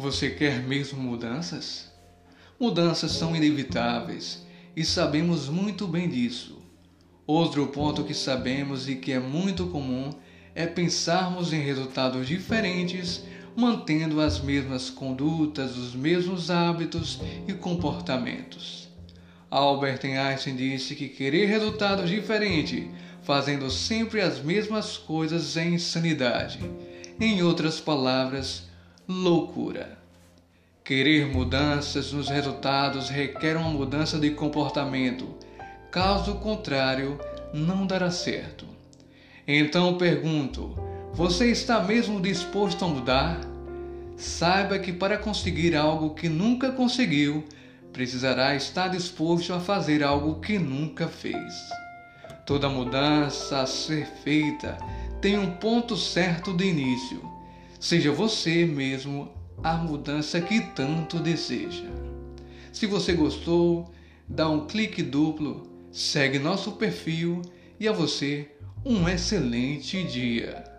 Você quer mesmo mudanças? Mudanças são inevitáveis e sabemos muito bem disso. Outro ponto que sabemos e que é muito comum é pensarmos em resultados diferentes, mantendo as mesmas condutas, os mesmos hábitos e comportamentos. Albert Einstein disse que querer resultados diferentes, fazendo sempre as mesmas coisas, é insanidade. Em outras palavras, loucura. Querer mudanças nos resultados requer uma mudança de comportamento. Caso contrário, não dará certo. Então pergunto: você está mesmo disposto a mudar? Saiba que para conseguir algo que nunca conseguiu, precisará estar disposto a fazer algo que nunca fez. Toda mudança a ser feita tem um ponto certo de início. Seja você mesmo a mudança que tanto deseja. Se você gostou, dá um clique duplo, segue nosso perfil e a você um excelente dia.